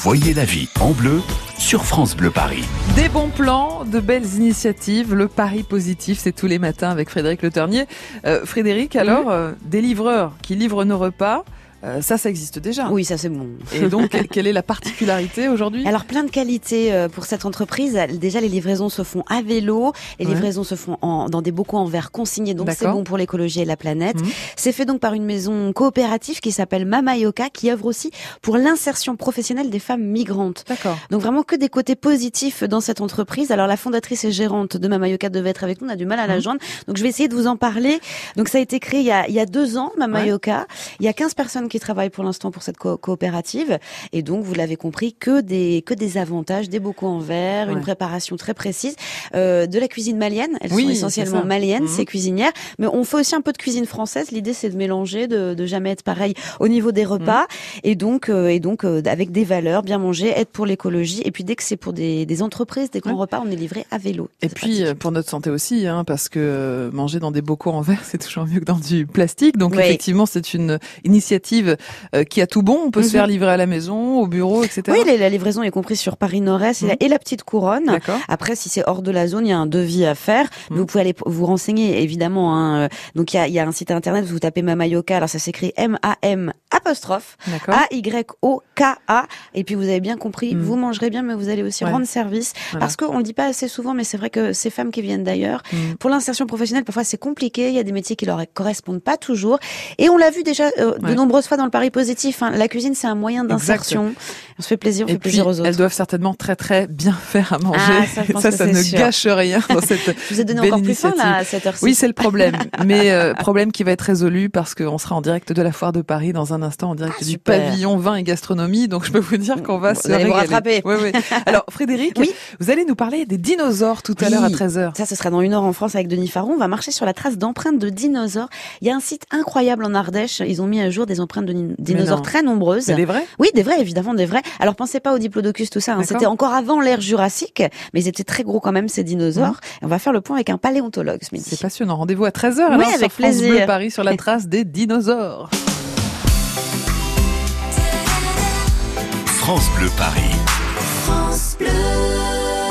Voyez la vie en bleu sur France Bleu Paris. Des bons plans, de belles initiatives, le pari positif, c'est tous les matins avec Frédéric Le Ternier. Euh, Frédéric, alors, euh, des livreurs qui livrent nos repas, euh, ça, ça existe déjà. Oui, ça c'est bon. Et donc, quelle est la particularité aujourd'hui? Alors, plein de qualités euh, pour cette entreprise. Déjà, les livraisons se font à vélo, les Ouais. livraisons se font en, dans des bocaux en verre consignés, donc c'est bon pour l'écologie et la planète. Mhm. C'est fait donc par une maison coopérative qui s'appelle Mama Yoka, qui œuvre aussi pour l'insertion professionnelle des femmes migrantes. D'accord. Donc vraiment que des côtés positifs dans cette entreprise. Alors la fondatrice et gérante de Mama Yoka devait être avec nous, on a du mal à la Mhm. joindre. Donc je vais essayer de vous en parler. Donc ça a été créé il y a, il y a deux ans, Mama Ouais. Yoka. Il y a 15 personnes qui travaillent pour l'instant pour cette co- coopérative. Et donc vous l'avez compris, que des, que des avantages, des bocaux en verre, une préparation très précise, euh, de la cuisine malienne. Elles Oui, sont essentiellement maliennes, Mhm. ces cuisinières. Mais on fait aussi un peu de cuisine française. L'idée c'est de mélanger, de, de jamais être pareil au niveau des repas. Mhm. Et donc, euh, et donc euh, avec des valeurs, bien manger, être pour l'écologie. Et puis dès que c'est pour des, des entreprises, des grands Ouais. repas, on est livré à vélo. Et puis pratique. euh, pour notre santé aussi, hein, parce que euh, manger dans des bocaux en verre, c'est toujours mieux que dans du plastique. Donc effectivement, c'est une initiative euh, qui a tout bon. On peut se Mhm. faire livrer à la maison, au bureau, etc. oui, la, livraison est comprise sur Paris Nord-Est et la- Mhm. et la petite couronne. D'accord. Après, si c'est hors de la zone, il y a un devis à faire. Mais Mhm. Vous pouvez aller vous renseigner, évidemment. Hein. Euh, Donc, il y a, il y a un site internet, vous tapez Mamayoka. Alors, ça s'écrit M-A-M apostrophe. A-Y-O-K-A. Et puis, vous avez bien compris, Mhm. vous mangerez bien, mais vous allez aussi Ouais. rendre service. Voilà. Parce qu'on le dit pas assez souvent, mais c'est vrai que ces femmes qui viennent d'ailleurs, Mhm. pour l'insertion professionnelle, parfois c'est compliqué. Il y a des métiers qui leur correspondent pas toujours. Et on l'a vu déjà euh, de nombreuses fois dans le pari positif. hein. La cuisine, c'est un moyen d'insertion. On se fait plaisir, on Et fait puis, plaisir aux autres. elles doivent certainement très très bien faire à manger. Ah, ça, ça, ne sûr. gâche rien dans cette Je vous ai donné belle encore plus faim là à cette heure-ci. Oui, c'est le problème. Mais euh, problème qui va être résolu parce qu'on sera en direct de la foire de Paris dans un instant, en direct Ah, du pavillon vin et gastronomie. Donc je peux vous dire qu'on va Vous se allez vous régaler. rattraper. Oui, oui. Alors Frédéric, Oui. vous allez nous parler des dinosaures tout à l'heure à 13h. Ça, ce sera dans une heure en France avec Denis Faron. On va marcher sur la trace d'empreintes de dinosaures. Il y a un site incroyable en Ardèche. Ils ont mis à jour des empreintes de dinosaures très nombreuses. Des vrais? Oui, des vrais, évidemment, des vrais. Alors, pensez pas aux diplodocus, tout ça. hein. C'était encore avant l'ère jurassique, mais ils étaient très gros quand même, ces dinosaures. Et on va faire le point avec un paléontologue ce midi. C'est passionnant. Rendez-vous à 13h Oui, alors sur avec France plaisir. Bleu Paris sur la trace des dinosaures. France Bleu Paris.